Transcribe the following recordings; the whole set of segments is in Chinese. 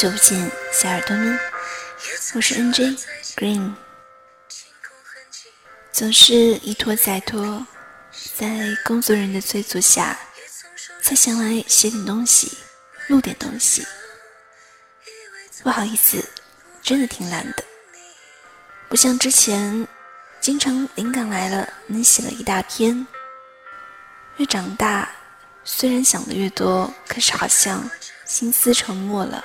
久不见，小耳朵们，我是 NJ Green。总是一拖再拖，在工作人员的催促下，才想来写点东西，录点东西。不好意思，真的挺懒的，不像之前，经常灵感来了能写了一大篇。越长大，虽然想的越多，可是好像心思沉默了，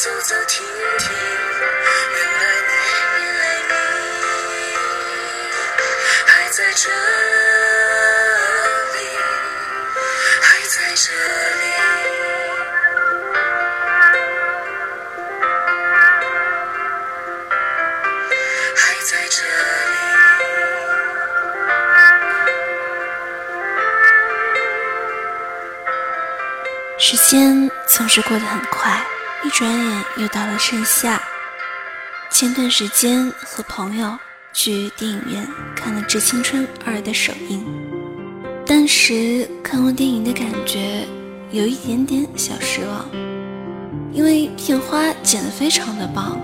走走停停，原来你，原来你还在这里，还在这里，还在这里。时间总是过得很快。一转眼又到了盛夏。前段时间和朋友去电影院看了《致青春二》的首映，当时看完电影的感觉有一点点小失望，因为片花剪得非常的棒，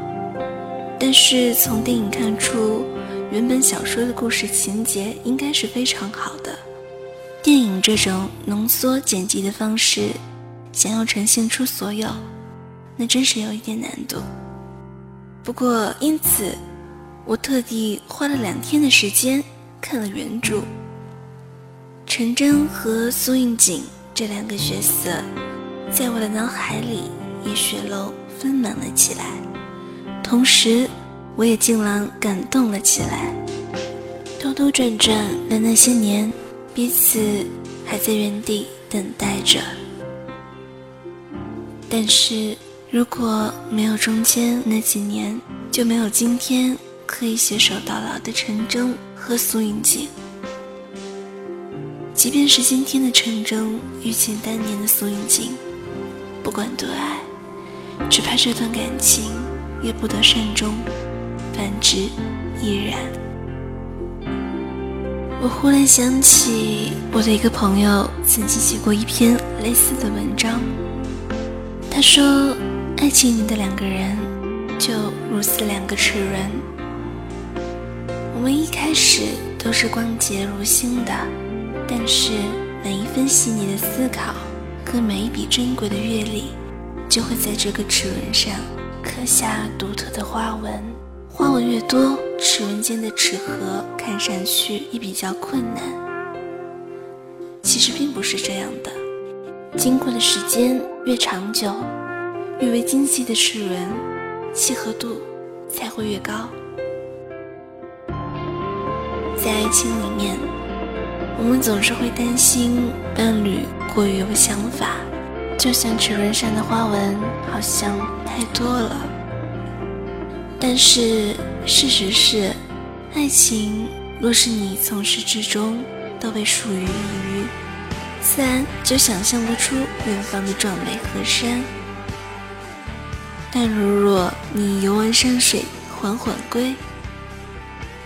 但是从电影看出原本小说的故事情节应该是非常好的。电影这种浓缩剪辑的方式，想要呈现出所有。那真是有一点难度，不过因此，我特地花了两天的时间看了原著。陈真和苏应景这两个角色，在我的脑海里也血肉丰满了起来，同时，我也竟然感动了起来。兜兜转转的那些年，彼此还在原地等待着，但是。如果没有中间那几年，就没有今天可以携手到老的陈征和苏云锦。即便是今天的陈征遇见当年的苏云锦，不管多爱，只怕这段感情也不得善终，反之亦然。我忽然想起我的一个朋友曾经写过一篇类似的文章，他说。爱情里的两个人，就如似两个齿轮。我们一开始都是光洁如新的，但是每一分细腻的思考和每一笔珍贵的阅历，就会在这个齿轮上刻下独特的花纹。花纹越多，齿轮间的齿合看上去也比较困难。其实并不是这样的，经过的时间越长久。越为精细的齿轮，契合度才会越高。在爱情里面，我们总是会担心伴侣过于有想法，就像齿轮上的花纹好像太多了。但是事实是，爱情若是你从始至终都被属于一隅，自然就想象不出远方的壮美河山。但如若你游玩山水，缓缓归，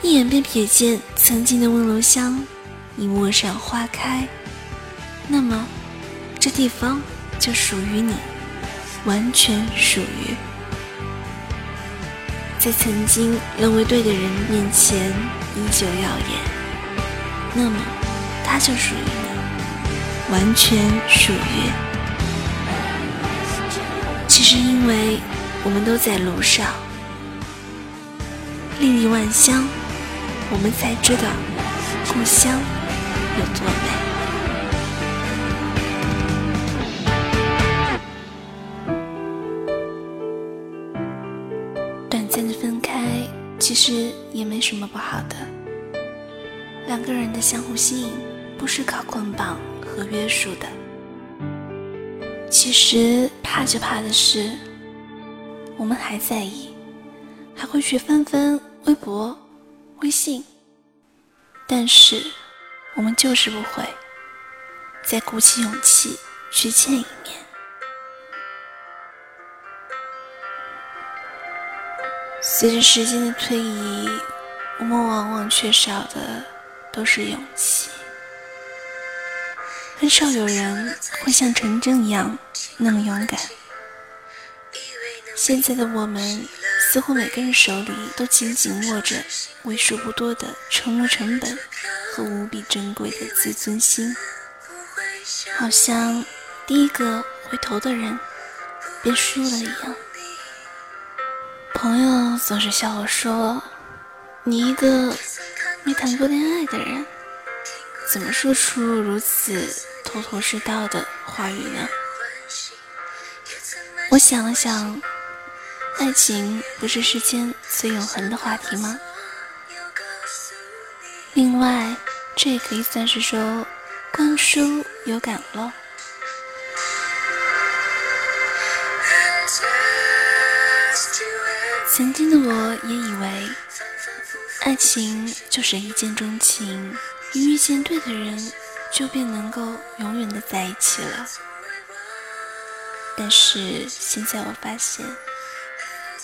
一眼便瞥见曾经的温柔乡，一陌上花开，那么这地方就属于你，完全属于。在曾经认为对的人面前依旧耀眼，那么他就属于你，完全属于。其实因为。我们都在路上，历历万乡，我们才知道故乡有多美。短暂的分开，其实也没什么不好的。两个人的相互吸引，不是靠捆绑和约束的。其实怕就怕的是，我们还在意，还会去翻翻微博、微信，但是我们就是不会再鼓起勇气去见一面。随着时间的推移，我们往往缺少的都是勇气。很少有人会像陈真一样那么勇敢。现在的我们，似乎每个人手里都紧紧握着为数不多的沉没成本和无比珍贵的自尊心，好像第一个回头的人便输了一样。朋友总是笑我说：“你一个没谈过恋爱的人，怎么说出如此头头是道的话语呢？”我想了想，爱情不是世间最永恒的话题吗？另外，这也可以算是说观书有感喽。曾经的我也以为，爱情就是一见钟情，一遇见对的人，就便能够永远的在一起了。但是现在我发现，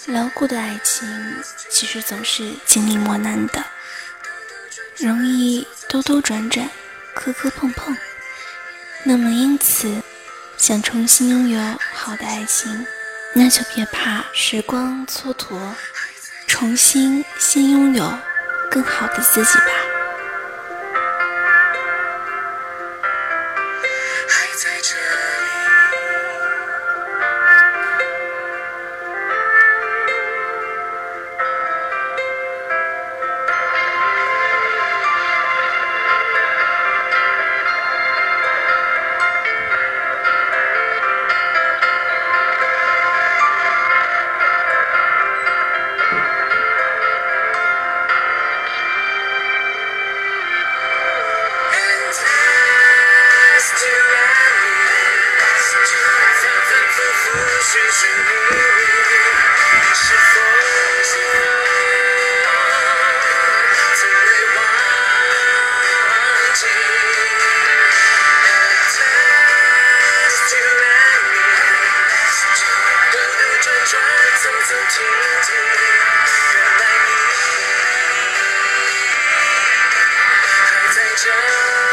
牢固的爱情其实总是经历磨难的，容易兜兜转转，磕磕碰碰。那么因此，想重新拥有好的爱情。那就别怕时光蹉跎，重新先拥有更好的自己吧。say